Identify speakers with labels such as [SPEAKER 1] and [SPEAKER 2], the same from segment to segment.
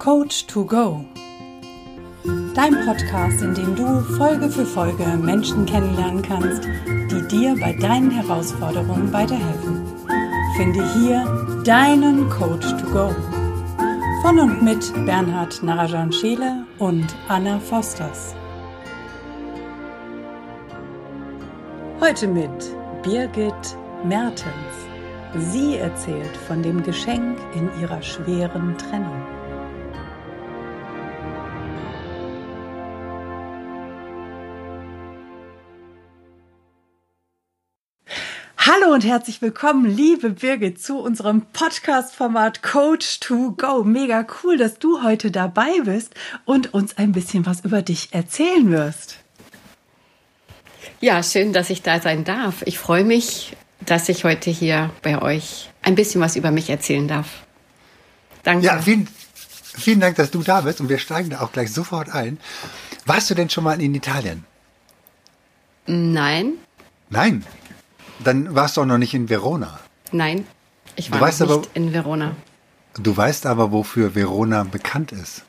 [SPEAKER 1] Coach to Go. Dein Podcast, in dem du Folge für Folge Menschen kennenlernen kannst, die dir bei deinen Herausforderungen weiterhelfen. Finde hier deinen Coach to Go. Von und mit Bernhard Narajan Scheele und Anna Fosters. Heute mit Birgit Mertens. Sie erzählt von dem Geschenk in ihrer schweren Trennung. Hallo und herzlich willkommen, liebe Birgit, zu unserem Podcast-Format Coach to Go. Mega cool, dass du heute dabei bist und uns ein bisschen was über dich erzählen wirst.
[SPEAKER 2] Ja, schön, dass ich da sein darf. Ich freue mich dass ich heute hier bei euch ein bisschen was über mich erzählen darf.
[SPEAKER 3] Danke. Ja, vielen, vielen Dank, dass du da bist und wir steigen da auch gleich sofort ein. Warst du denn schon mal in Italien?
[SPEAKER 2] Nein.
[SPEAKER 3] Nein? Dann warst du auch noch nicht in Verona.
[SPEAKER 2] Nein, ich war noch nicht aber, in Verona.
[SPEAKER 3] Du weißt aber, wofür Verona bekannt ist.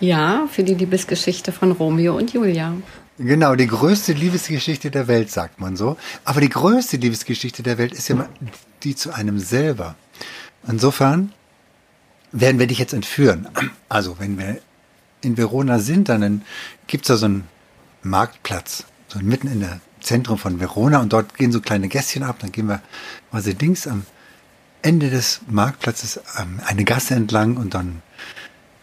[SPEAKER 2] Ja, für die Liebesgeschichte von Romeo und Julia.
[SPEAKER 3] Genau, die größte Liebesgeschichte der Welt, sagt man so. Aber die größte Liebesgeschichte der Welt ist ja die zu einem selber. Insofern werden wir dich jetzt entführen. Also, wenn wir in Verona sind, dann gibt's da so einen Marktplatz, so mitten in der Zentrum von Verona und dort gehen so kleine Gässchen ab. Dann gehen wir quasi links am Ende des Marktplatzes ähm, eine Gasse entlang und dann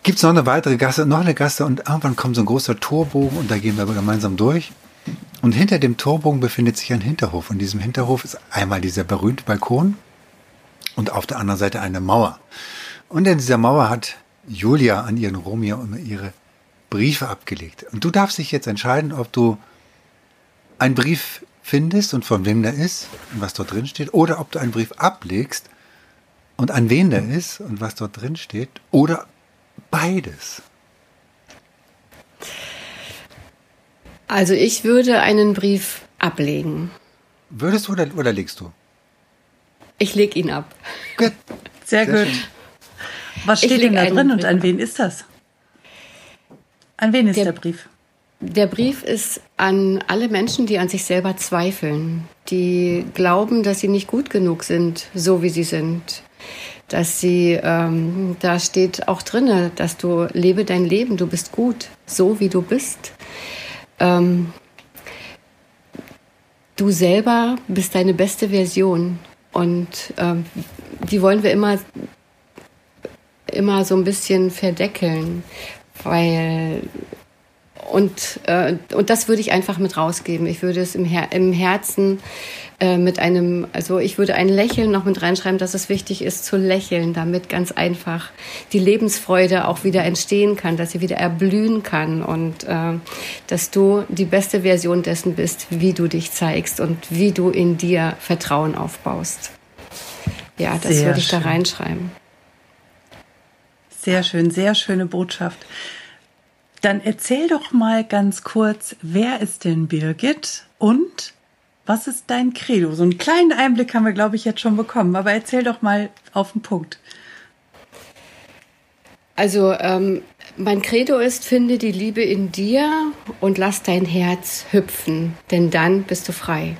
[SPEAKER 3] gibt es noch eine weitere Gasse, noch eine Gasse und irgendwann kommt so ein großer Torbogen und da gehen wir gemeinsam durch. Und hinter dem Torbogen befindet sich ein Hinterhof. Und in diesem Hinterhof ist einmal dieser berühmte Balkon und auf der anderen Seite eine Mauer. Und in dieser Mauer hat Julia an ihren Romeo immer ihre Briefe abgelegt. Und du darfst dich jetzt entscheiden, ob du einen Brief findest und von wem der ist und was dort drin steht, oder ob du einen Brief ablegst und an wen der ist und was dort drin steht, oder beides?
[SPEAKER 2] Also ich würde einen Brief ablegen.
[SPEAKER 3] Würdest du oder, oder legst du?
[SPEAKER 2] Ich leg ihn ab.
[SPEAKER 1] Gut. Sehr, Sehr gut. Schön. Was steht denn da drin und an wen ist das? An wen ist der, der Brief?
[SPEAKER 2] Der Brief ist an alle Menschen, die an sich selber zweifeln, die glauben, dass sie nicht gut genug sind, so wie sie sind, dass sie, ähm, da steht auch drinne, dass du lebe dein Leben, du bist gut, so wie du bist. Ähm, du selber bist deine beste Version und ähm, die wollen wir immer, immer so ein bisschen verdeckeln, weil und, äh, und das würde ich einfach mit rausgeben. Ich würde es im, Her im Herzen äh, mit einem, also ich würde ein Lächeln noch mit reinschreiben, dass es wichtig ist zu lächeln, damit ganz einfach die Lebensfreude auch wieder entstehen kann, dass sie wieder erblühen kann und äh, dass du die beste Version dessen bist, wie du dich zeigst und wie du in dir Vertrauen aufbaust. Ja, das sehr würde ich schön. da reinschreiben.
[SPEAKER 1] Sehr schön, sehr schöne Botschaft. Dann erzähl doch mal ganz kurz, wer ist denn Birgit und was ist dein Credo? So einen kleinen Einblick haben wir, glaube ich, jetzt schon bekommen, aber erzähl doch mal auf den Punkt.
[SPEAKER 2] Also ähm, mein Credo ist, finde die Liebe in dir und lass dein Herz hüpfen, denn dann bist du frei.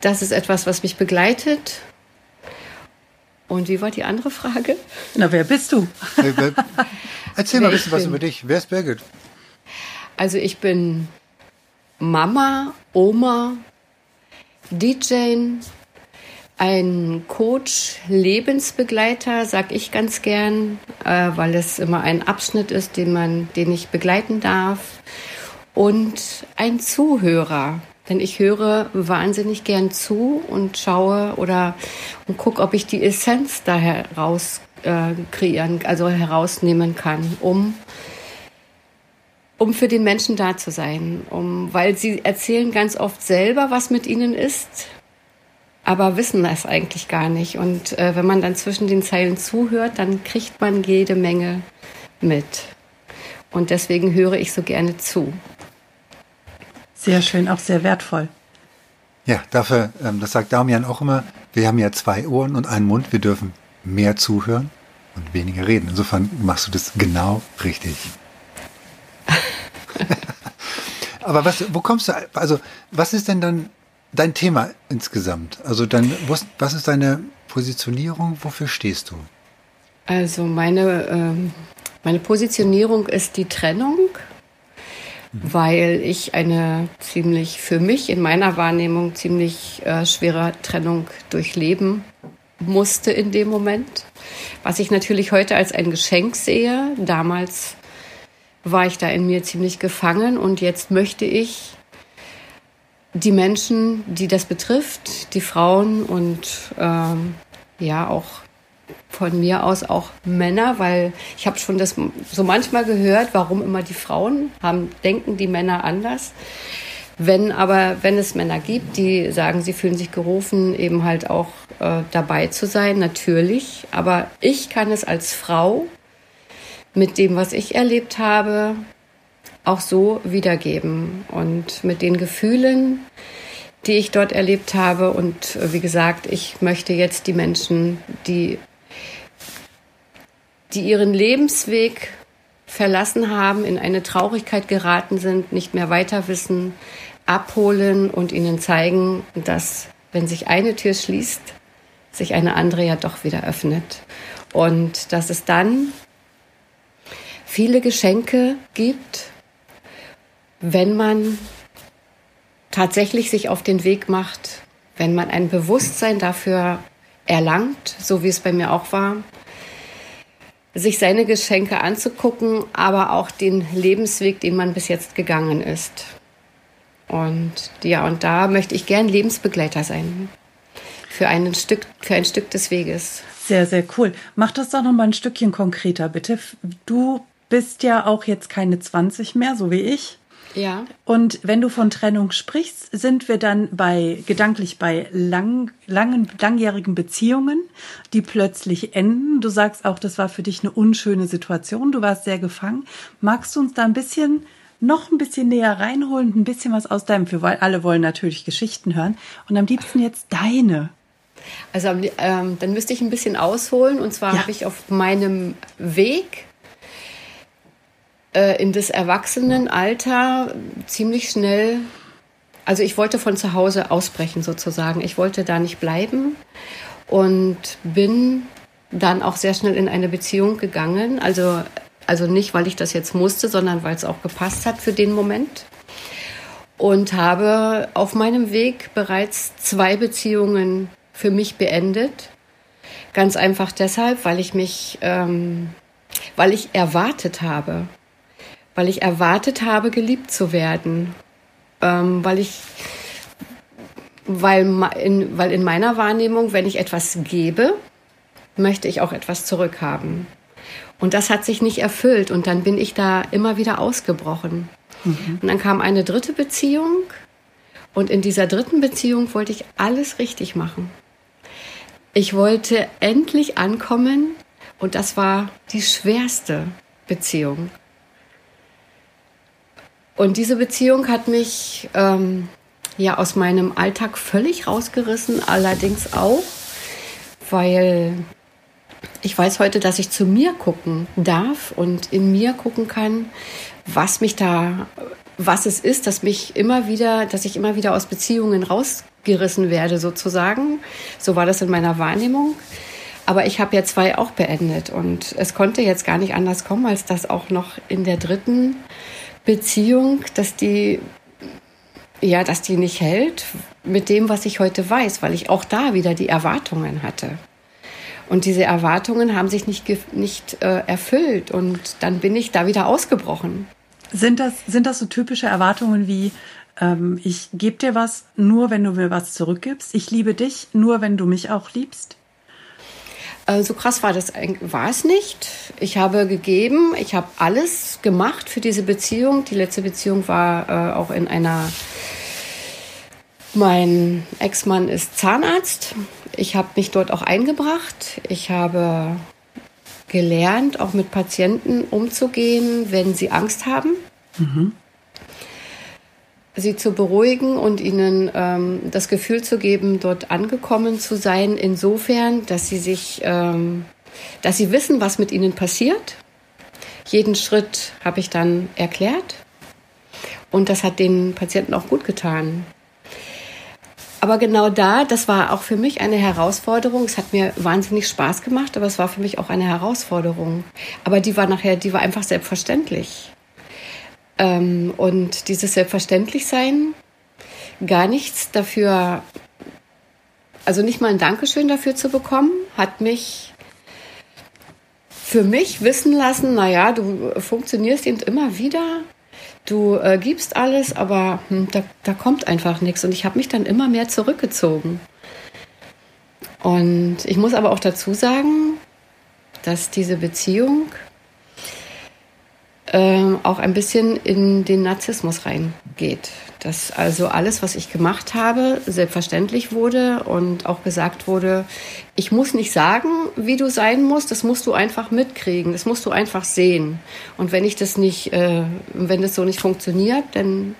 [SPEAKER 2] Das ist etwas, was mich begleitet. Und wie war die andere Frage?
[SPEAKER 1] Na, wer bist du?
[SPEAKER 3] Erzähl mal ein bisschen was über dich. Wer ist Birgit?
[SPEAKER 2] Also ich bin Mama, Oma, DJ, ein Coach, Lebensbegleiter, sag ich ganz gern, äh, weil es immer ein Abschnitt ist, den man, den ich begleiten darf. Und ein Zuhörer, denn ich höre wahnsinnig gern zu und schaue oder und gucke, ob ich die Essenz da heraus äh, kreieren, also herausnehmen kann, um um für den Menschen da zu sein, um, weil sie erzählen ganz oft selber, was mit ihnen ist, aber wissen das eigentlich gar nicht. Und äh, wenn man dann zwischen den Zeilen zuhört, dann kriegt man jede Menge mit. Und deswegen höre ich so gerne zu.
[SPEAKER 1] Sehr schön, auch sehr wertvoll.
[SPEAKER 3] Ja, dafür, ähm, das sagt Damian auch immer, wir haben ja zwei Ohren und einen Mund, wir dürfen mehr zuhören. und weniger reden. Insofern machst du das genau richtig. Aber was, wo kommst du, also was ist denn dann dein Thema insgesamt? Also dann, was ist deine Positionierung? Wofür stehst du?
[SPEAKER 2] Also meine, ähm, meine Positionierung ist die Trennung, mhm. weil ich eine ziemlich, für mich in meiner Wahrnehmung ziemlich äh, schwere Trennung durchleben musste in dem Moment. Was ich natürlich heute als ein Geschenk sehe. Damals war ich da in mir ziemlich gefangen und jetzt möchte ich die Menschen, die das betrifft, die Frauen und ähm, ja auch von mir aus auch Männer, weil ich habe schon das so manchmal gehört, warum immer die Frauen haben, denken die Männer anders. Wenn aber, wenn es Männer gibt, die sagen, sie fühlen sich gerufen, eben halt auch äh, dabei zu sein, natürlich. Aber ich kann es als Frau mit dem, was ich erlebt habe, auch so wiedergeben und mit den Gefühlen, die ich dort erlebt habe. Und äh, wie gesagt, ich möchte jetzt die Menschen, die, die ihren Lebensweg verlassen haben, in eine Traurigkeit geraten sind, nicht mehr weiter wissen, abholen und ihnen zeigen, dass wenn sich eine Tür schließt, sich eine andere ja doch wieder öffnet. Und dass es dann viele Geschenke gibt, wenn man tatsächlich sich auf den Weg macht, wenn man ein Bewusstsein dafür erlangt, so wie es bei mir auch war, sich seine Geschenke anzugucken, aber auch den Lebensweg, den man bis jetzt gegangen ist. Und ja, und da möchte ich gern Lebensbegleiter sein. Für, ein Stück, für ein Stück des Weges.
[SPEAKER 1] Sehr, sehr cool. Mach das doch noch mal ein Stückchen konkreter, bitte. Du bist ja auch jetzt keine 20 mehr, so wie ich.
[SPEAKER 2] Ja.
[SPEAKER 1] Und wenn du von Trennung sprichst, sind wir dann bei gedanklich bei lang, langen, langjährigen Beziehungen, die plötzlich enden. Du sagst auch, das war für dich eine unschöne Situation. Du warst sehr gefangen. Magst du uns da ein bisschen noch ein bisschen näher reinholen, ein bisschen was aus deinem, für weil alle wollen natürlich Geschichten hören und am liebsten jetzt deine.
[SPEAKER 2] Also ähm, dann müsste ich ein bisschen ausholen und zwar ja. habe ich auf meinem Weg äh, in das Erwachsenenalter ziemlich schnell, also ich wollte von zu Hause ausbrechen sozusagen. Ich wollte da nicht bleiben und bin dann auch sehr schnell in eine Beziehung gegangen. Also, also nicht, weil ich das jetzt musste, sondern weil es auch gepasst hat für den Moment. Und habe auf meinem Weg bereits zwei Beziehungen für mich beendet. Ganz einfach deshalb, weil ich mich, ähm, weil ich erwartet habe, weil ich erwartet habe, geliebt zu werden, ähm, weil ich, weil in, weil in meiner Wahrnehmung, wenn ich etwas gebe, möchte ich auch etwas zurückhaben. Und das hat sich nicht erfüllt und dann bin ich da immer wieder ausgebrochen. Mhm. Und dann kam eine dritte Beziehung und in dieser dritten Beziehung wollte ich alles richtig machen. Ich wollte endlich ankommen und das war die schwerste Beziehung. Und diese Beziehung hat mich ähm, ja aus meinem Alltag völlig rausgerissen, allerdings auch, weil ich weiß heute, dass ich zu mir gucken darf und in mir gucken kann, was mich da, was es ist, dass mich immer wieder, dass ich immer wieder aus Beziehungen rausgerissen werde, sozusagen. So war das in meiner Wahrnehmung. Aber ich habe ja zwei auch beendet und es konnte jetzt gar nicht anders kommen, als dass auch noch in der dritten Beziehung, dass die ja, dass die nicht hält mit dem, was ich heute weiß, weil ich auch da wieder die Erwartungen hatte. Und diese Erwartungen haben sich nicht, nicht äh, erfüllt und dann bin ich da wieder ausgebrochen.
[SPEAKER 1] Sind das, sind das so typische Erwartungen wie, ähm, ich gebe dir was nur, wenn du mir was zurückgibst, ich liebe dich nur, wenn du mich auch liebst?
[SPEAKER 2] Äh, so krass war das war es nicht. Ich habe gegeben, ich habe alles gemacht für diese Beziehung. Die letzte Beziehung war äh, auch in einer. Mein Ex-Mann ist Zahnarzt. Ich habe mich dort auch eingebracht. Ich habe gelernt, auch mit Patienten umzugehen, wenn sie Angst haben. Mhm sie zu beruhigen und ihnen ähm, das Gefühl zu geben, dort angekommen zu sein, insofern, dass sie sich ähm, dass sie wissen, was mit ihnen passiert. Jeden Schritt habe ich dann erklärt und das hat den Patienten auch gut getan. Aber genau da, das war auch für mich eine Herausforderung. Es hat mir wahnsinnig Spaß gemacht, aber es war für mich auch eine Herausforderung. Aber die war nachher, die war einfach selbstverständlich. Ähm, und dieses Selbstverständlichsein, gar nichts dafür, also nicht mal ein Dankeschön dafür zu bekommen, hat mich für mich wissen lassen, naja, du funktionierst eben immer wieder du äh, gibst alles, aber hm, da, da kommt einfach nichts. Und ich habe mich dann immer mehr zurückgezogen. Und ich muss aber auch dazu sagen, dass diese Beziehung äh, auch ein bisschen in den Narzissmus reingeht dass also alles, was ich gemacht habe, selbstverständlich wurde und auch gesagt wurde, ich muss nicht sagen, wie du sein musst, das musst du einfach mitkriegen, das musst du einfach sehen. Und wenn ich das nicht, äh, wenn das so nicht funktioniert, dann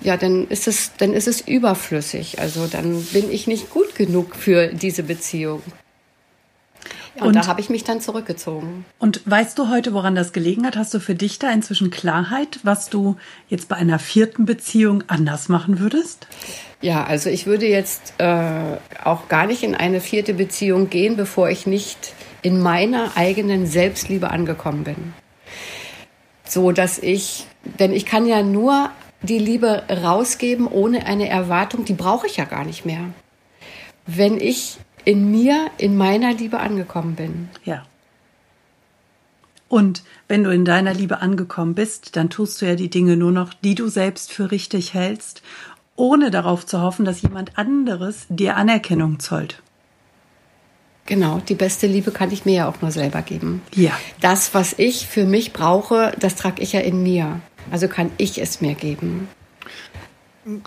[SPEAKER 2] ja, dann ist es, dann ist es überflüssig. Also dann bin ich nicht gut genug für diese Beziehung. Ja, und, und, da habe ich mich dann zurückgezogen.
[SPEAKER 1] Und weißt du heute, woran das gelegen hat? Hast du für dich da inzwischen Klarheit, was du jetzt bei einer vierten Beziehung anders machen würdest?
[SPEAKER 2] Ja, also ich würde jetzt äh, auch gar nicht in eine vierte Beziehung gehen, bevor ich nicht in meiner eigenen Selbstliebe angekommen bin. So dass ich, denn ich kann ja nur die Liebe rausgeben ohne eine Erwartung, die brauche ich ja gar nicht mehr. Wenn ich in mir, in meiner Liebe angekommen bin.
[SPEAKER 1] Ja. Und wenn du in deiner Liebe angekommen bist, dann tust du ja die Dinge nur noch, die du selbst für richtig hältst, ohne darauf zu hoffen, dass jemand anderes dir Anerkennung zollt.
[SPEAKER 2] Genau, die beste Liebe kann ich mir ja auch nur selber geben.
[SPEAKER 1] Ja.
[SPEAKER 2] Das, was ich für mich brauche, das trage ich ja in mir. Also kann ich es mir geben.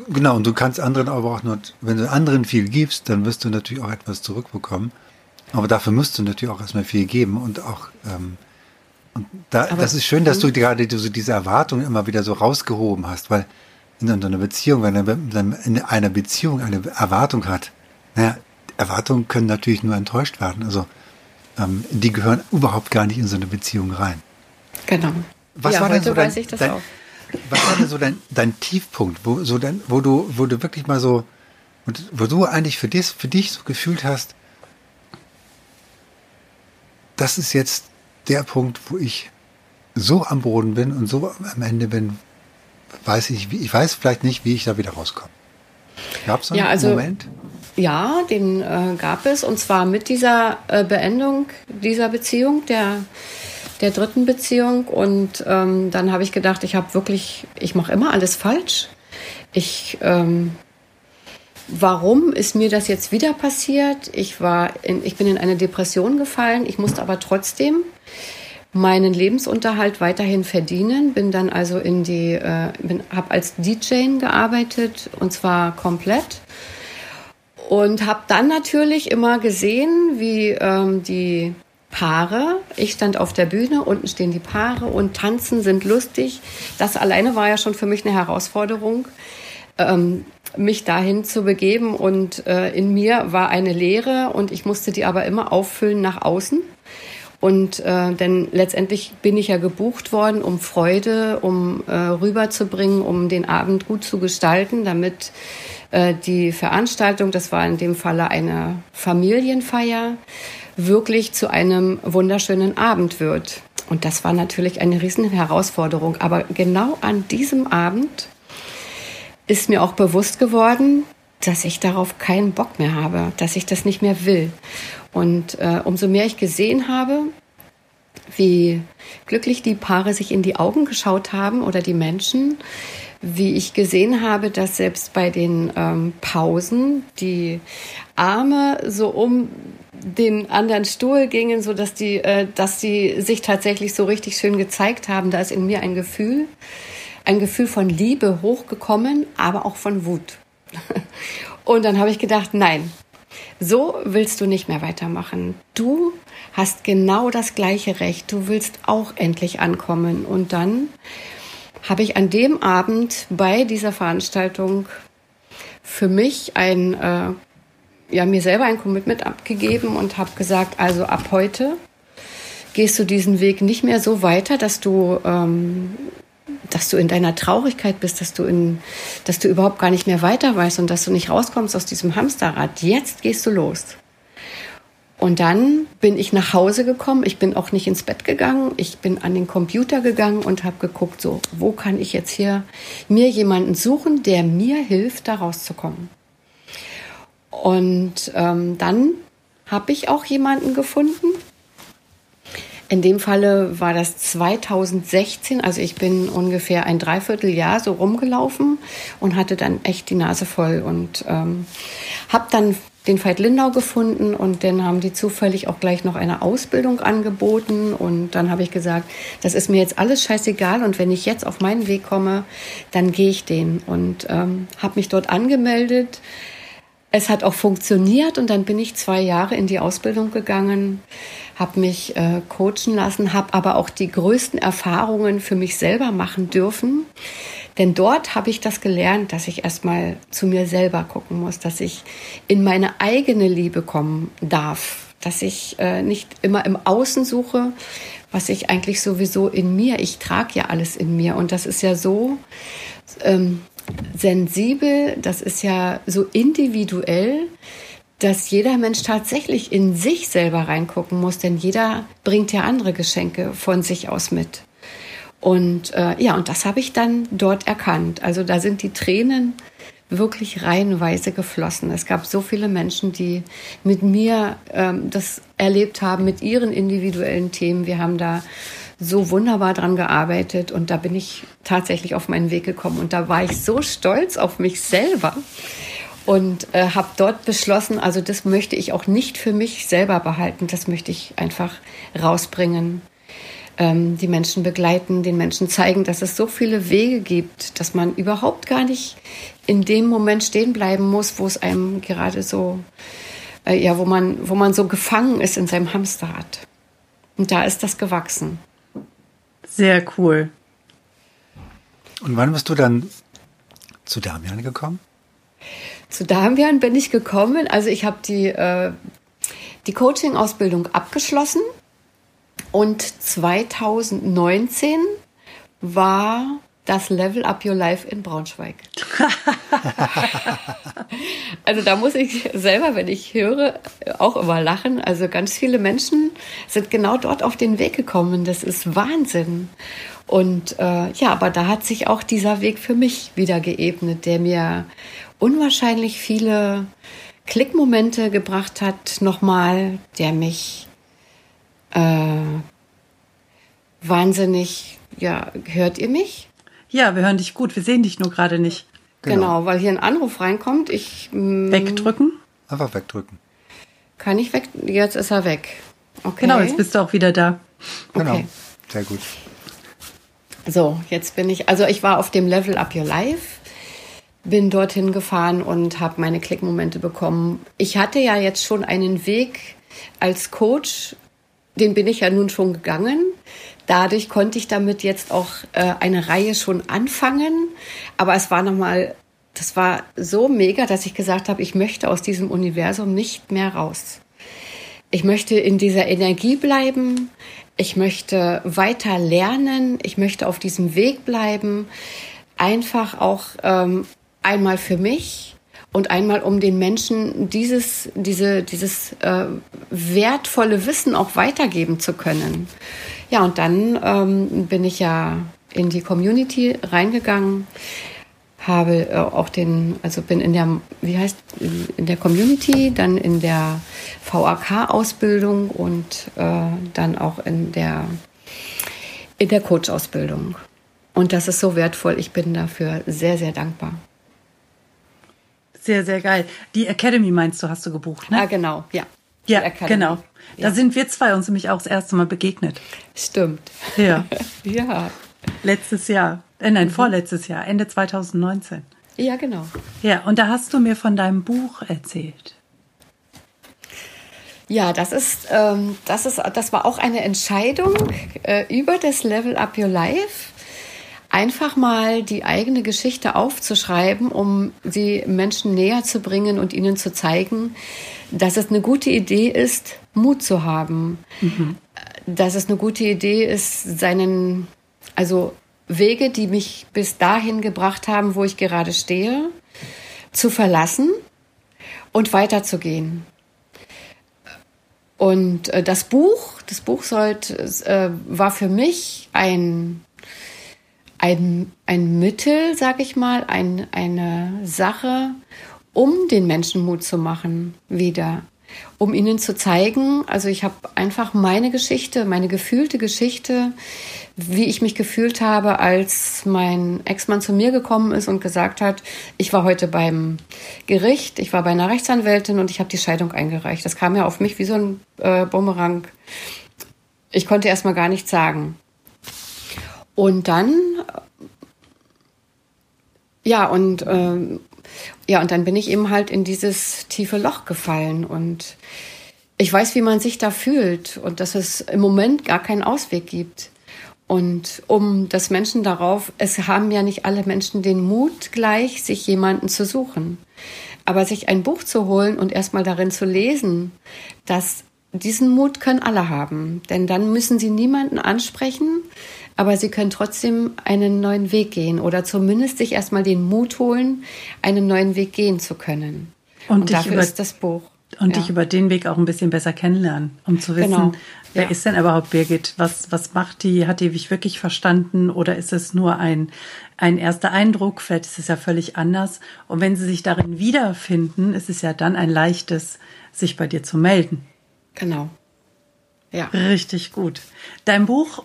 [SPEAKER 3] Genau, und du kannst anderen aber auch nur, wenn du anderen viel gibst, dann wirst du natürlich auch etwas zurückbekommen. Aber dafür musst du natürlich auch erstmal viel geben und auch, ähm, und da, das ist schön, dass du gerade so diese Erwartungen immer wieder so rausgehoben hast, weil in einer Beziehung, wenn man in einer Beziehung eine Erwartung hat, naja, Erwartungen können natürlich nur enttäuscht werden. Also ähm, die gehören überhaupt gar nicht in so eine Beziehung rein.
[SPEAKER 2] Genau.
[SPEAKER 3] Was ja, war denn so dein, dein, was war denn so dein, dein Tiefpunkt, wo, so dein, wo, du, wo du wirklich mal so, wo du eigentlich für dich, für dich so gefühlt hast, das ist jetzt der Punkt, wo ich so am Boden bin und so am Ende bin, weiß ich, ich weiß vielleicht nicht, wie ich da wieder rauskomme. Gab es einen
[SPEAKER 2] ja, also,
[SPEAKER 3] Moment?
[SPEAKER 2] Ja, den äh, gab es und zwar mit dieser äh, Beendung dieser Beziehung, der der dritten Beziehung. Und ähm, dann habe ich gedacht, ich habe wirklich, ich mache immer alles falsch. Ich, ähm, warum ist mir das jetzt wieder passiert? Ich war, in, ich bin in eine Depression gefallen. Ich musste aber trotzdem meinen Lebensunterhalt weiterhin verdienen. Bin dann also in die, äh, habe als DJ gearbeitet und zwar komplett und habe dann natürlich immer gesehen, wie ähm, die Paare. Ich stand auf der Bühne, unten stehen die Paare und tanzen, sind lustig. Das alleine war ja schon für mich eine Herausforderung, ähm, mich dahin zu begeben. Und äh, in mir war eine Leere und ich musste die aber immer auffüllen nach außen. Und äh, denn letztendlich bin ich ja gebucht worden, um Freude, um äh, rüberzubringen, um den Abend gut zu gestalten, damit äh, die Veranstaltung, das war in dem Falle eine Familienfeier, wirklich zu einem wunderschönen Abend wird. Und das war natürlich eine riesen Herausforderung. Aber genau an diesem Abend ist mir auch bewusst geworden, dass ich darauf keinen Bock mehr habe, dass ich das nicht mehr will. Und äh, umso mehr ich gesehen habe, wie glücklich die Paare sich in die Augen geschaut haben oder die Menschen, wie ich gesehen habe, dass selbst bei den ähm, Pausen die Arme so um den anderen Stuhl gingen, so dass die, äh, dass die sich tatsächlich so richtig schön gezeigt haben. Da ist in mir ein Gefühl, ein Gefühl von Liebe hochgekommen, aber auch von Wut. Und dann habe ich gedacht, nein, so willst du nicht mehr weitermachen. Du hast genau das gleiche Recht. Du willst auch endlich ankommen. Und dann habe ich an dem Abend bei dieser Veranstaltung für mich ein äh, ja, mir selber ein Commitment abgegeben und habe gesagt, also ab heute gehst du diesen Weg nicht mehr so weiter, dass du, ähm, dass du in deiner Traurigkeit bist, dass du in, dass du überhaupt gar nicht mehr weiter weißt und dass du nicht rauskommst aus diesem Hamsterrad. Jetzt gehst du los. Und dann bin ich nach Hause gekommen. Ich bin auch nicht ins Bett gegangen. Ich bin an den Computer gegangen und habe geguckt, so, wo kann ich jetzt hier mir jemanden suchen, der mir hilft, da rauszukommen. Und ähm, dann habe ich auch jemanden gefunden. In dem Falle war das 2016, also ich bin ungefähr ein Dreivierteljahr so rumgelaufen und hatte dann echt die Nase voll und ähm, habe dann den Veit Lindau gefunden und dann haben die zufällig auch gleich noch eine Ausbildung angeboten. Und dann habe ich gesagt, das ist mir jetzt alles scheißegal und wenn ich jetzt auf meinen Weg komme, dann gehe ich den. Und ähm, habe mich dort angemeldet. Es hat auch funktioniert und dann bin ich zwei Jahre in die Ausbildung gegangen, habe mich äh, coachen lassen, habe aber auch die größten Erfahrungen für mich selber machen dürfen denn dort habe ich das gelernt, dass ich erstmal zu mir selber gucken muss, dass ich in meine eigene Liebe kommen darf, dass ich äh, nicht immer im Außen suche, was ich eigentlich sowieso in mir, ich trage ja alles in mir und das ist ja so ähm, sensibel, das ist ja so individuell, dass jeder Mensch tatsächlich in sich selber reingucken muss, denn jeder bringt ja andere Geschenke von sich aus mit. Und äh, ja, und das habe ich dann dort erkannt. Also da sind die Tränen wirklich reihenweise geflossen. Es gab so viele Menschen, die mit mir ähm, das erlebt haben, mit ihren individuellen Themen. Wir haben da so wunderbar dran gearbeitet und da bin ich tatsächlich auf meinen Weg gekommen und da war ich so stolz auf mich selber und äh, habe dort beschlossen, also das möchte ich auch nicht für mich selber behalten, das möchte ich einfach rausbringen ähm, die Menschen begleiten, den Menschen zeigen, dass es so viele Wege gibt, dass man überhaupt gar nicht in dem Moment stehen bleiben muss, wo es einem gerade so, äh, ja, wo man, wo man so gefangen ist in seinem Hamsterrad. Und da ist das gewachsen.
[SPEAKER 1] Sehr cool.
[SPEAKER 3] Und wann bist du dann zu Damian gekommen?
[SPEAKER 2] Zu Damian bin ich gekommen. Also ich habe die, äh, die Coaching-Ausbildung abgeschlossen und 2019 war das Level Up Your Life in Braunschweig. also da muss ich selber, wenn ich höre, auch immer lachen. Also ganz viele Menschen sind genau dort auf den Weg gekommen. Das ist Wahnsinn. Und äh, ja, aber da hat sich auch dieser Weg für mich wieder geebnet, der mir unwahrscheinlich viele Klickmomente gebracht hat, nochmal, der mich äh, wahnsinnig, ja, hört ihr mich?
[SPEAKER 1] Ja, wir hören dich gut, wir sehen dich nur gerade nicht.
[SPEAKER 2] Genau. genau. weil hier ein Anruf reinkommt. Ich
[SPEAKER 1] mm, wegdrücken.
[SPEAKER 3] Einfach wegdrücken.
[SPEAKER 2] Kann ich weg? Jetzt ist er weg.
[SPEAKER 1] Okay. Genau, jetzt bist du auch wieder da.
[SPEAKER 3] Genau. Okay. Sehr gut.
[SPEAKER 2] So, jetzt bin ich, also ich war auf dem Level Up Your Life, bin dorthin gefahren und habe meine Klickmomente bekommen. Ich hatte ja jetzt schon einen Weg als Coach den bin ich ja nun schon gegangen. Dadurch konnte ich damit jetzt auch äh, eine Reihe schon anfangen. Aber es war nochmal, das war so mega, dass ich gesagt habe, ich möchte aus diesem Universum nicht mehr raus. Ich möchte in dieser Energie bleiben. Ich möchte weiter lernen. Ich möchte auf diesem Weg bleiben. Einfach auch ähm, einmal für mich und einmal um den Menschen dieses, diese, dieses äh, wertvolle Wissen auch weitergeben zu können. Ja, und dann ähm, bin ich ja in die Community reingegangen, habe äh, auch den, also bin in der, wie heißt, in der Community, dann in der VAK-Ausbildung und äh, dann auch in der, in der Coach-Ausbildung. Und das ist so wertvoll. Ich bin dafür sehr, sehr dankbar.
[SPEAKER 1] Sehr, sehr geil. Die Academy meinst du, hast du gebucht, ne?
[SPEAKER 2] Ah, genau, ja.
[SPEAKER 1] Ja, genau. Da ja. sind wir zwei uns nämlich auch das erste Mal begegnet.
[SPEAKER 2] Stimmt.
[SPEAKER 1] Ja.
[SPEAKER 2] ja.
[SPEAKER 1] Letztes Jahr. Äh, nein, mhm. vorletztes Jahr, Ende 2019.
[SPEAKER 2] Ja, genau.
[SPEAKER 1] Ja, und da hast du mir von deinem Buch erzählt.
[SPEAKER 2] Ja, das ist, ähm, das ist, das war auch eine Entscheidung äh, über das Level Up Your Life. Einfach mal die eigene Geschichte aufzuschreiben, um sie Menschen näher zu bringen und ihnen zu zeigen, dass es eine gute Idee ist, Mut zu haben. Mhm. Dass es eine gute Idee ist, seinen, also Wege, die mich bis dahin gebracht haben, wo ich gerade stehe, zu verlassen und weiterzugehen. Und äh, das Buch, das Buch sollte, äh, war für mich ein, ein, ein Mittel, sag ich mal, ein, eine Sache, um den Menschen Mut zu machen, wieder um ihnen zu zeigen, also ich habe einfach meine Geschichte, meine gefühlte Geschichte, wie ich mich gefühlt habe, als mein Ex-Mann zu mir gekommen ist und gesagt hat, ich war heute beim Gericht, ich war bei einer Rechtsanwältin und ich habe die Scheidung eingereicht. Das kam ja auf mich wie so ein äh, Bumerang. Ich konnte erstmal gar nichts sagen. Und dann, ja, und äh, ja, und dann bin ich eben halt in dieses tiefe Loch gefallen und ich weiß, wie man sich da fühlt und dass es im Moment gar keinen Ausweg gibt. Und um das Menschen darauf, es haben ja nicht alle Menschen den Mut gleich, sich jemanden zu suchen. Aber sich ein Buch zu holen und erstmal darin zu lesen, dass diesen Mut können alle haben. Denn dann müssen sie niemanden ansprechen, aber sie können trotzdem einen neuen Weg gehen oder zumindest sich erstmal den Mut holen, einen neuen Weg gehen zu können.
[SPEAKER 1] Und, und dafür über, ist das Buch. Und ja. dich über den Weg auch ein bisschen besser kennenlernen, um zu wissen, genau. wer ja. ist denn überhaupt Birgit? Was, was macht die? Hat die mich wirklich verstanden oder ist es nur ein, ein erster Eindruck? Vielleicht ist es ja völlig anders. Und wenn sie sich darin wiederfinden, ist es ja dann ein leichtes, sich bei dir zu melden.
[SPEAKER 2] Genau.
[SPEAKER 1] Ja. Richtig gut. Dein Buch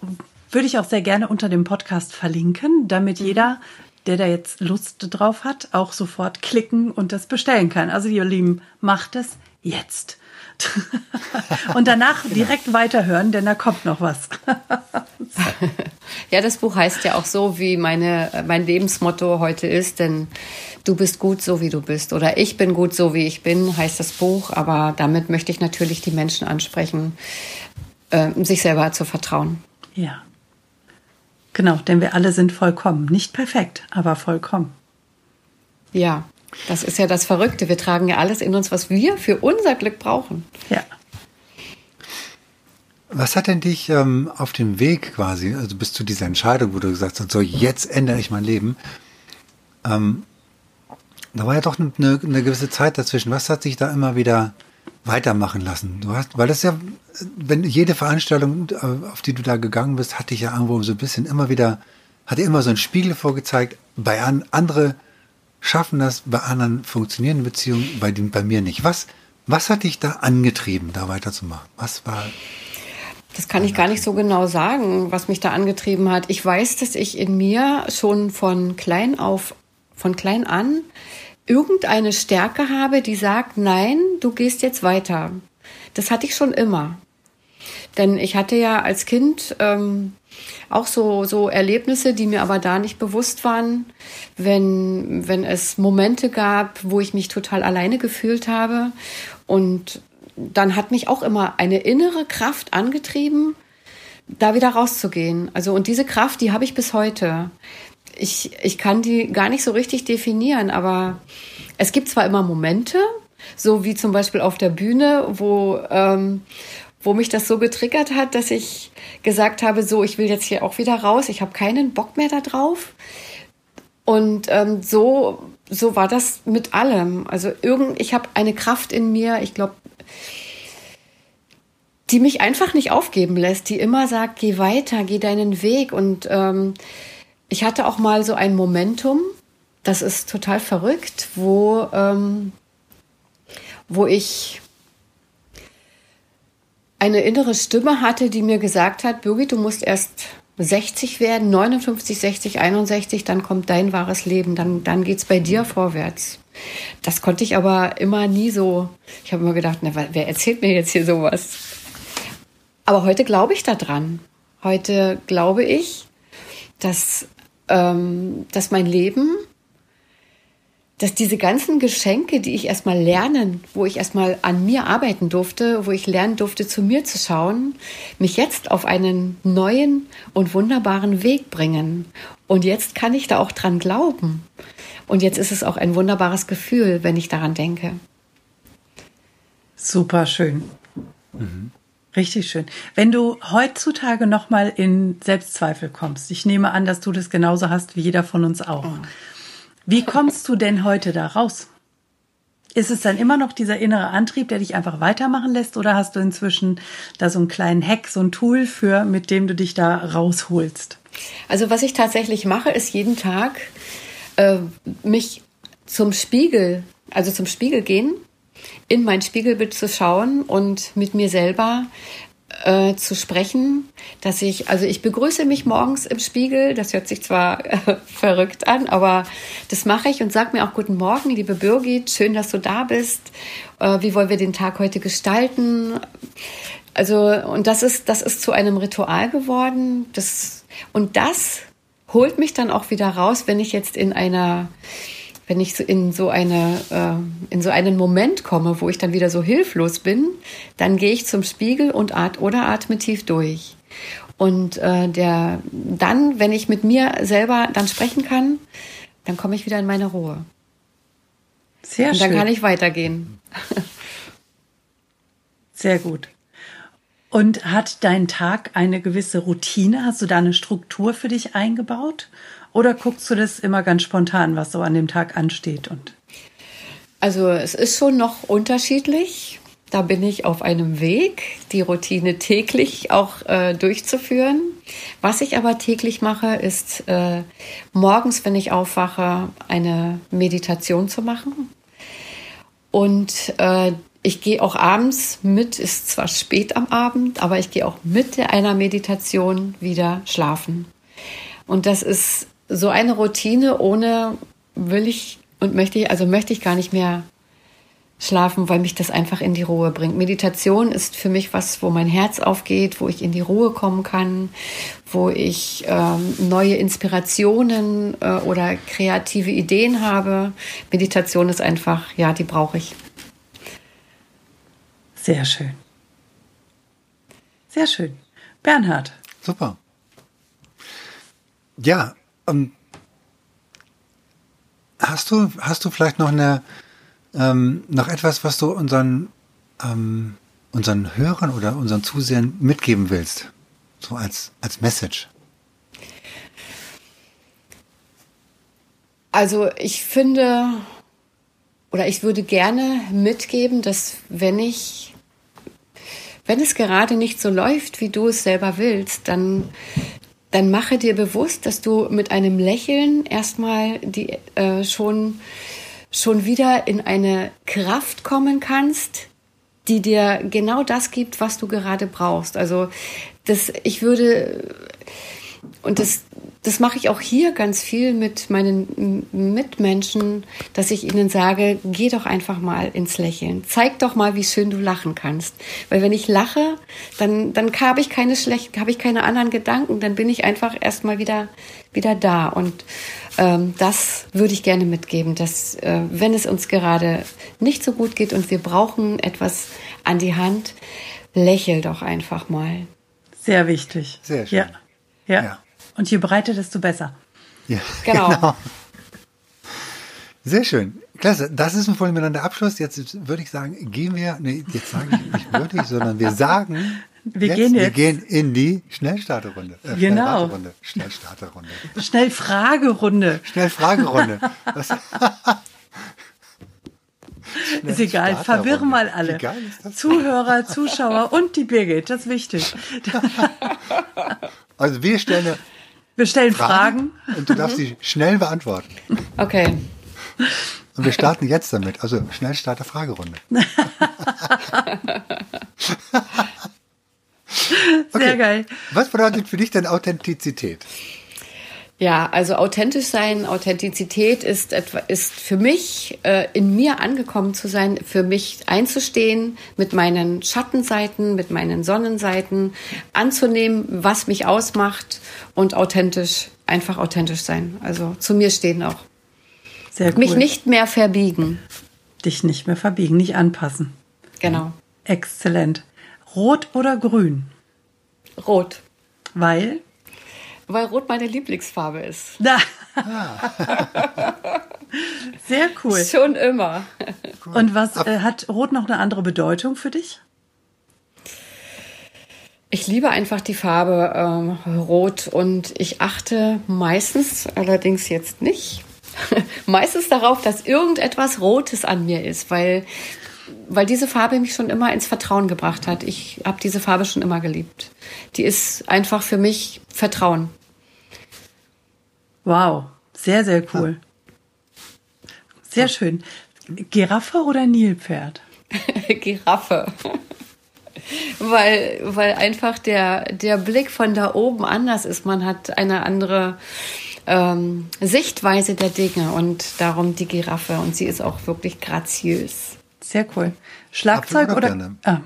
[SPEAKER 1] würde ich auch sehr gerne unter dem Podcast verlinken, damit mhm. jeder, der da jetzt Lust drauf hat, auch sofort klicken und das bestellen kann. Also ihr Lieben, macht es jetzt. und danach genau. direkt weiterhören, denn da kommt noch was.
[SPEAKER 2] ja, das Buch heißt ja auch so, wie meine, mein Lebensmotto heute ist, denn du bist gut so, wie du bist. Oder ich bin gut so, wie ich bin, heißt das Buch. Aber damit möchte ich natürlich die Menschen ansprechen, äh, sich selber zu vertrauen.
[SPEAKER 1] Ja. Genau, denn wir alle sind vollkommen. Nicht perfekt, aber vollkommen.
[SPEAKER 2] Ja, das ist ja das Verrückte. Wir tragen ja alles in uns, was wir für unser Glück brauchen.
[SPEAKER 1] Ja.
[SPEAKER 3] Was hat denn dich ähm, auf dem Weg quasi, also bis zu dieser Entscheidung, wo du gesagt hast, so jetzt ändere ich mein Leben, ähm, da war ja doch eine, eine gewisse Zeit dazwischen. Was hat sich da immer wieder weitermachen lassen. Du hast, weil das ja, wenn jede Veranstaltung, äh, auf die du da gegangen bist, hatte ich ja irgendwo so ein bisschen immer wieder, hatte immer so einen Spiegel vorgezeigt. Bei an, andere schaffen das, bei anderen funktionieren Beziehungen, bei, dem, bei mir nicht. Was, was hat dich da angetrieben, da weiterzumachen? Was war
[SPEAKER 2] das kann ich gar nicht so genau sagen, was mich da angetrieben hat. Ich weiß, dass ich in mir schon von klein auf, von klein an irgendeine Stärke habe, die sagt, nein, du gehst jetzt weiter. Das hatte ich schon immer. Denn ich hatte ja als Kind ähm, auch so, so Erlebnisse, die mir aber da nicht bewusst waren, wenn, wenn es Momente gab, wo ich mich total alleine gefühlt habe. Und dann hat mich auch immer eine innere Kraft angetrieben, da wieder rauszugehen. Also, und diese Kraft, die habe ich bis heute ich, ich kann die gar nicht so richtig definieren, aber es gibt zwar immer Momente, so wie zum Beispiel auf der Bühne, wo, ähm, wo mich das so getriggert hat, dass ich gesagt habe, so, ich will jetzt hier auch wieder raus, ich habe keinen Bock mehr da drauf. Und ähm, so, so war das mit allem. Also irgend, ich habe eine Kraft in mir, ich glaube, die mich einfach nicht aufgeben lässt, die immer sagt, geh weiter, geh deinen Weg und ähm, ich hatte auch mal so ein Momentum, das ist total verrückt, wo, ähm, wo ich eine innere Stimme hatte, die mir gesagt hat, Birgit, du musst erst 60 werden, 59, 60, 61, dann kommt dein wahres Leben, dann, dann es bei dir vorwärts. Das konnte ich aber immer nie so. Ich habe immer gedacht, na, wer erzählt mir jetzt hier sowas? Aber heute glaube ich daran. Heute glaube ich, dass ähm, dass mein Leben dass diese ganzen Geschenke, die ich erstmal lernen, wo ich erstmal an mir arbeiten durfte, wo ich lernen durfte, zu mir zu schauen, mich jetzt auf einen neuen und wunderbaren Weg bringen. Und jetzt kann ich da auch dran glauben. Und jetzt ist es auch ein wunderbares Gefühl, wenn ich daran denke.
[SPEAKER 1] Super schön. Mhm. Richtig schön. Wenn du heutzutage nochmal in Selbstzweifel kommst, ich nehme an, dass du das genauso hast wie jeder von uns auch. Oh wie kommst du denn heute da raus? Ist es dann immer noch dieser innere Antrieb, der dich einfach weitermachen lässt, oder hast du inzwischen da so einen kleinen Hack, so ein Tool für, mit dem du dich da rausholst?
[SPEAKER 2] Also was ich tatsächlich mache, ist jeden Tag äh, mich zum Spiegel, also zum Spiegel gehen, in mein Spiegelbild zu schauen und mit mir selber äh, zu sprechen, dass ich, also ich begrüße mich morgens im Spiegel, das hört sich zwar äh, verrückt an, aber das mache ich und sag mir auch guten Morgen, liebe Birgit, schön, dass du da bist. Äh, wie wollen wir den Tag heute gestalten? Also, und das ist, das ist zu einem Ritual geworden. Das, und das holt mich dann auch wieder raus, wenn ich jetzt in einer wenn ich in so eine äh, in so einen Moment komme, wo ich dann wieder so hilflos bin, dann gehe ich zum Spiegel und at oder atme tief durch. Und äh, der dann, wenn ich mit mir selber dann sprechen kann, dann komme ich wieder in meine Ruhe. Sehr schön. Und dann kann ich weitergehen.
[SPEAKER 1] Sehr gut. Und hat dein Tag eine gewisse Routine? Hast du da eine Struktur für dich eingebaut? Oder guckst du das immer ganz spontan, was so an dem Tag ansteht? Und
[SPEAKER 2] also es ist schon noch unterschiedlich. Da bin ich auf einem Weg, die Routine täglich auch äh, durchzuführen. Was ich aber täglich mache, ist äh, morgens, wenn ich aufwache, eine Meditation zu machen. Und äh, ich gehe auch abends mit, ist zwar spät am Abend, aber ich gehe auch mit einer Meditation wieder schlafen. Und das ist so eine Routine ohne will ich und möchte ich, also möchte ich gar nicht mehr schlafen, weil mich das einfach in die Ruhe bringt. Meditation ist für mich was, wo mein Herz aufgeht, wo ich in die Ruhe kommen kann, wo ich ähm, neue Inspirationen äh, oder kreative Ideen habe. Meditation ist einfach, ja, die brauche ich.
[SPEAKER 1] Sehr schön. Sehr schön. Bernhard.
[SPEAKER 3] Super. Ja, ähm, hast du, hast du vielleicht noch eine, ähm, noch etwas, was du unseren, ähm, unseren Hörern oder unseren Zusehern mitgeben willst? So als, als Message.
[SPEAKER 2] Also ich finde oder ich würde gerne mitgeben, dass wenn ich, wenn es gerade nicht so läuft, wie du es selber willst, dann dann mache dir bewusst, dass du mit einem Lächeln erstmal die äh, schon schon wieder in eine Kraft kommen kannst, die dir genau das gibt, was du gerade brauchst. Also das, ich würde und das das mache ich auch hier ganz viel mit meinen Mitmenschen, dass ich ihnen sage, geh doch einfach mal ins Lächeln. Zeig doch mal, wie schön du lachen kannst. Weil wenn ich lache, dann, dann habe ich keine schlechten, habe ich keine anderen Gedanken, dann bin ich einfach erstmal wieder, wieder da. Und ähm, das würde ich gerne mitgeben, dass äh, wenn es uns gerade nicht so gut geht und wir brauchen etwas an die Hand, lächel doch einfach mal.
[SPEAKER 1] Sehr wichtig.
[SPEAKER 3] Sehr schön.
[SPEAKER 1] ja. Ja. ja. Und je breiter, desto besser.
[SPEAKER 3] Ja, genau. genau. Sehr schön. Klasse. Das ist ein vollmiteinander Abschluss. Jetzt würde ich sagen, gehen wir, nee, jetzt sage ich nicht würde ich, sondern wir sagen,
[SPEAKER 1] wir jetzt, gehen jetzt.
[SPEAKER 3] Wir gehen in die Schnellstarterrunde.
[SPEAKER 1] Äh, genau.
[SPEAKER 3] Schnellstarterrunde.
[SPEAKER 1] Schnellfragerunde.
[SPEAKER 3] Schnellfragerunde.
[SPEAKER 1] ist egal, verwirren mal alle. Zuhörer, Zuschauer und die Birgit, das ist wichtig.
[SPEAKER 3] Also wir stellen
[SPEAKER 1] wir stellen Fragen,
[SPEAKER 3] Fragen und du darfst sie schnell beantworten.
[SPEAKER 2] Okay.
[SPEAKER 3] Und wir starten jetzt damit. Also Schnellstarter Fragerunde.
[SPEAKER 1] okay. Sehr geil.
[SPEAKER 3] Was bedeutet für dich denn Authentizität?
[SPEAKER 2] Ja, also authentisch sein, Authentizität ist etwa, ist für mich äh, in mir angekommen zu sein, für mich einzustehen, mit meinen Schattenseiten, mit meinen Sonnenseiten, anzunehmen, was mich ausmacht und authentisch, einfach authentisch sein. Also zu mir stehen auch.
[SPEAKER 1] Sehr cool.
[SPEAKER 2] Mich nicht mehr verbiegen.
[SPEAKER 1] Dich nicht mehr verbiegen, nicht anpassen.
[SPEAKER 2] Genau.
[SPEAKER 1] Exzellent. Rot oder grün?
[SPEAKER 2] Rot.
[SPEAKER 1] Weil?
[SPEAKER 2] Weil Rot meine Lieblingsfarbe ist.
[SPEAKER 1] Na. Sehr cool.
[SPEAKER 2] Schon immer.
[SPEAKER 1] Und was äh, hat Rot noch eine andere Bedeutung für dich?
[SPEAKER 2] Ich liebe einfach die Farbe ähm, Rot und ich achte meistens, allerdings jetzt nicht, meistens darauf, dass irgendetwas Rotes an mir ist, weil, weil diese Farbe mich schon immer ins Vertrauen gebracht hat. Ich habe diese Farbe schon immer geliebt. Die ist einfach für mich Vertrauen.
[SPEAKER 1] Wow, sehr, sehr cool. Sehr schön. Giraffe oder Nilpferd?
[SPEAKER 2] Giraffe. weil, weil einfach der, der Blick von da oben anders ist. Man hat eine andere ähm, Sichtweise der Dinge und darum die Giraffe. Und sie ist auch wirklich graziös.
[SPEAKER 1] Sehr cool. Schlagzeug
[SPEAKER 3] Apfel oder
[SPEAKER 1] oder,
[SPEAKER 3] Birne?
[SPEAKER 1] Ah,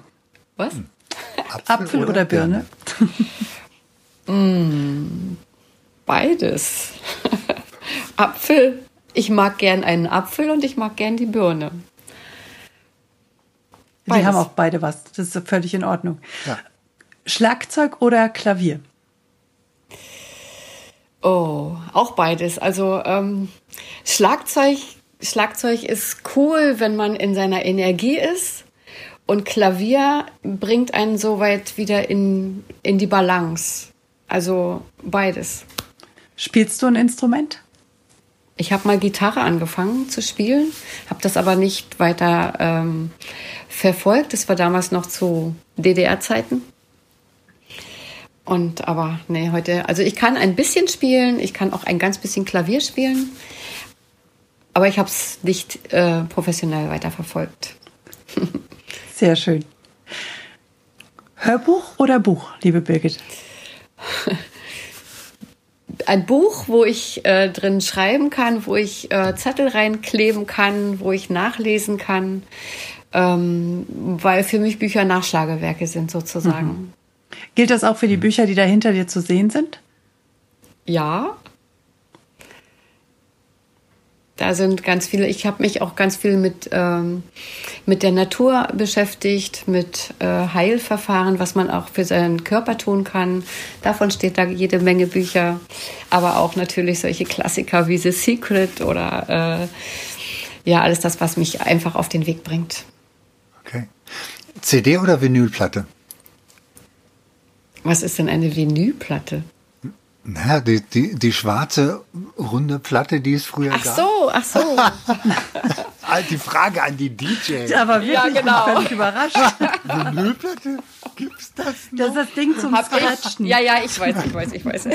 [SPEAKER 2] Was?
[SPEAKER 1] Apfel oder, Birne?
[SPEAKER 2] Beides. Apfel. Ich mag gern einen Apfel und ich mag gern die Birne.
[SPEAKER 1] Die
[SPEAKER 2] Beides.
[SPEAKER 1] haben auch beide was. Das ist völlig in Ordnung.
[SPEAKER 3] Ja.
[SPEAKER 1] Schlagzeug oder Klavier?
[SPEAKER 2] Oh, auch beides. Also ähm, Schlagzeug, Schlagzeug ist cool, wenn man in seiner Energie ist. Und Klavier bringt einen so weit wieder in, in die Balance. Also beides.
[SPEAKER 1] Spielst du ein Instrument?
[SPEAKER 2] Ich habe mal Gitarre angefangen zu spielen, habe das aber nicht weiter ähm, verfolgt. Das war damals noch zu DDR-Zeiten. Und aber nee, heute, also ich kann ein bisschen spielen, ich kann auch ein ganz bisschen Klavier spielen, aber ich habe es nicht äh, professionell weiterverfolgt.
[SPEAKER 1] Sehr schön. Hörbuch oder Buch, liebe Birgit?
[SPEAKER 2] Ein Buch, wo ich äh, drin schreiben kann, wo ich äh, Zettel reinkleben kann, wo ich nachlesen kann, ähm, weil für mich Bücher Nachschlagewerke sind sozusagen.
[SPEAKER 1] Gilt das auch für die Bücher, die da hinter dir zu sehen sind?
[SPEAKER 2] Ja. Da sind ganz viele, ich habe mich auch ganz viel mit, ähm, mit der Natur beschäftigt, mit äh, Heilverfahren, was man auch für seinen Körper tun kann. Davon steht da jede Menge Bücher, aber auch natürlich solche Klassiker wie The Secret oder äh, ja, alles das, was mich einfach auf den Weg bringt.
[SPEAKER 3] Okay. CD oder Vinylplatte?
[SPEAKER 2] Was ist denn eine Vinylplatte?
[SPEAKER 3] Naja, die, die, die schwarze runde Platte, die es früher
[SPEAKER 2] Ach
[SPEAKER 3] gab.
[SPEAKER 2] so, ach so.
[SPEAKER 3] Ah, Die Frage an die DJ.
[SPEAKER 1] Aber wirklich,
[SPEAKER 2] Ja,
[SPEAKER 1] ich bin
[SPEAKER 2] genau.
[SPEAKER 1] völlig überrascht.
[SPEAKER 3] Vinylplatte? Gibt's das noch?
[SPEAKER 1] Das ist das Ding zum
[SPEAKER 2] Hab ich,
[SPEAKER 1] Scratchen.
[SPEAKER 2] ja, ja, ich weiß, ich weiß, ich weiß.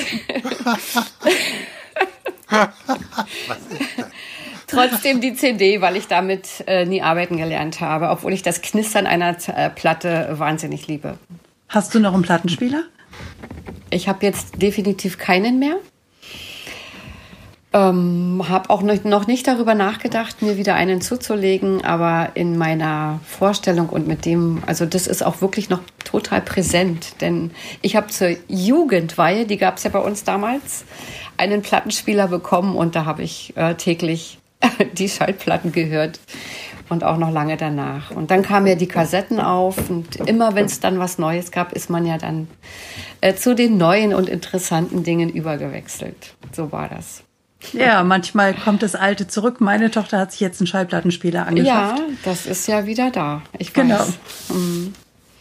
[SPEAKER 2] Trotzdem die CD, weil ich damit äh, nie arbeiten gelernt habe, obwohl ich das Knistern einer äh, Platte wahnsinnig liebe.
[SPEAKER 1] Hast du noch einen Plattenspieler?
[SPEAKER 2] Ich habe jetzt definitiv keinen mehr. Ähm, habe auch noch, nicht darüber nachgedacht, mir wieder einen zuzulegen, aber in meiner Vorstellung und mit dem, also das ist auch wirklich noch total präsent, denn ich habe zur Jugendweihe, die gab es ja bei uns damals, einen Plattenspieler bekommen und da habe ich äh, täglich die Schallplatten gehört und auch noch lange danach. Und dann kamen ja die Kassetten auf und immer wenn es dann was Neues gab, ist man ja dann äh, zu den neuen und interessanten Dingen übergewechselt. So war das.
[SPEAKER 1] Ja, manchmal kommt das Alte zurück. Meine Tochter hat sich jetzt einen Schallplattenspieler angeschafft.
[SPEAKER 2] Ja, das ist ja wieder da. Ich weiß.
[SPEAKER 1] Genau.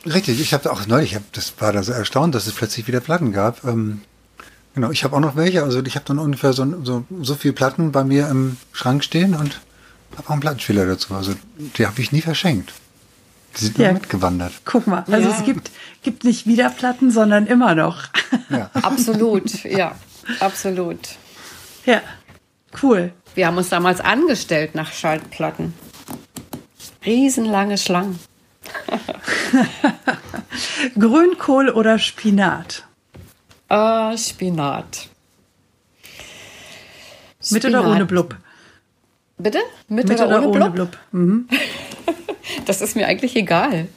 [SPEAKER 3] Richtig, ich habe auch neulich, ich hab, das war da so erstaunt, dass es plötzlich wieder Platten gab. Ähm, genau, ich habe auch noch welche, also ich habe dann ungefähr so, so, so viele Platten bei mir im Schrank stehen und habe auch einen Plattenspieler dazu. Also die habe ich nie verschenkt. Die sind
[SPEAKER 1] Ja.
[SPEAKER 3] nur mitgewandert.
[SPEAKER 1] Guck mal, also
[SPEAKER 2] Ja.
[SPEAKER 1] es gibt, gibt nicht wieder Platten, sondern immer noch.
[SPEAKER 3] Ja.
[SPEAKER 2] Absolut, ja, absolut.
[SPEAKER 1] ja, cool.
[SPEAKER 2] Wir haben uns damals angestellt nach Schallplatten. Riesenlange Schlangen.
[SPEAKER 1] Grünkohl oder Spinat?
[SPEAKER 2] Äh, Spinat.
[SPEAKER 1] Mit oder
[SPEAKER 2] Spinat.
[SPEAKER 1] ohne Blub?
[SPEAKER 2] Bitte? Mit,
[SPEAKER 1] Mit
[SPEAKER 2] oder, ohne, Blub?
[SPEAKER 1] Blub? Mhm.
[SPEAKER 2] Das ist mir eigentlich egal.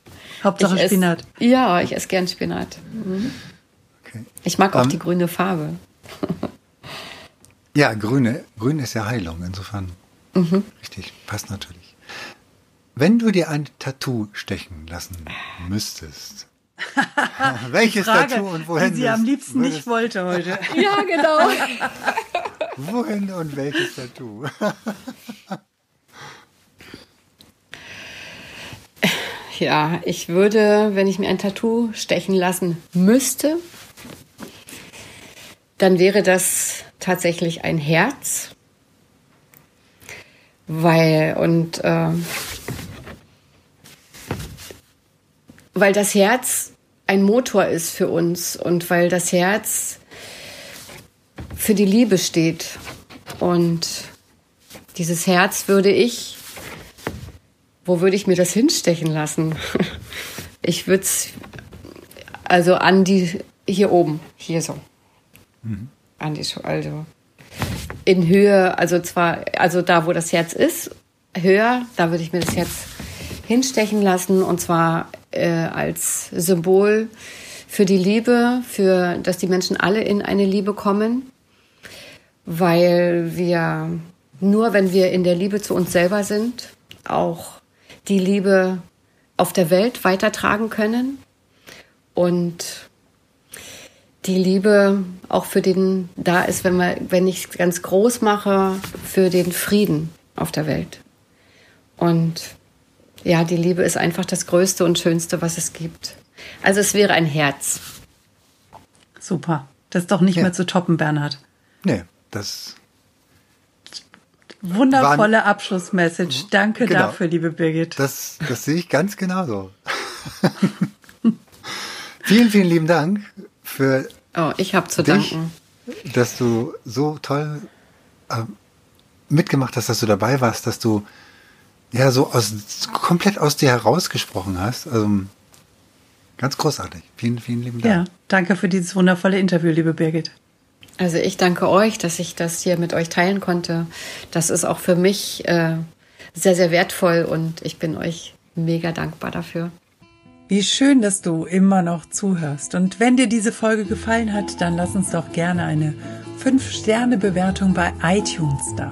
[SPEAKER 1] Hauptsache
[SPEAKER 2] Ich ess-
[SPEAKER 1] Spinat.
[SPEAKER 2] Ja, ich esse gern Spinat. Mhm.
[SPEAKER 3] Okay.
[SPEAKER 2] Ich mag auch
[SPEAKER 3] Ähm,
[SPEAKER 2] die grüne Farbe.
[SPEAKER 3] Ja, grüne, grün ist ja Heilung, insofern. Mhm. Richtig, passt natürlich. Wenn du dir ein Tattoo stechen lassen müsstest, welches
[SPEAKER 1] Frage,
[SPEAKER 3] Tattoo und wohin?
[SPEAKER 1] Die sie am liebsten nicht wollte heute.
[SPEAKER 2] ja, genau.
[SPEAKER 3] wohin und welches Tattoo?
[SPEAKER 2] ja, ich würde, wenn ich mir ein Tattoo stechen lassen müsste, dann wäre das tatsächlich ein Herz. Weil, und äh, weil das Herz ein Motor ist für uns und weil das Herz für die Liebe steht. Und dieses Herz würde ich, wo würde ich mir das hinstechen lassen? Ich würde es also an die, hier oben, hier so. Mhm. An die, also in Höhe, also zwar, also da, wo das Herz ist, höher, da würde ich mir das Herz hinstechen lassen und zwar äh, als Symbol für die Liebe, für dass die Menschen alle in eine Liebe kommen, weil wir nur wenn wir in der Liebe zu uns selber sind, auch die Liebe auf der Welt weitertragen können und die Liebe auch für den da ist, wenn man, wenn ich es ganz groß mache, für den Frieden auf der Welt. Und ja, die Liebe ist einfach das Größte und Schönste, was es gibt. Also es wäre ein Herz.
[SPEAKER 1] Super. Das ist doch nicht ja. mehr zu toppen, Bernhard.
[SPEAKER 3] Nee, das.
[SPEAKER 1] Wundervolle Abschlussmessage. Danke genau. dafür, liebe Birgit.
[SPEAKER 3] Das, das sehe ich ganz genauso. vielen, vielen lieben Dank für.
[SPEAKER 2] Oh, ich habe zu dich, danken.
[SPEAKER 3] Dass du so toll äh, mitgemacht hast, dass du dabei warst, dass du ja so aus, komplett aus dir herausgesprochen hast. Also ganz großartig. Vielen, vielen lieben Dank.
[SPEAKER 1] Ja, danke für dieses wundervolle Interview, liebe Birgit.
[SPEAKER 2] Also ich danke euch, dass ich das hier mit euch teilen konnte. Das ist auch für mich äh, sehr, sehr wertvoll und ich bin euch mega dankbar dafür.
[SPEAKER 1] Wie schön, dass du immer noch zuhörst. Und wenn dir diese Folge gefallen hat, dann lass uns doch gerne eine 5-Sterne-Bewertung bei iTunes da.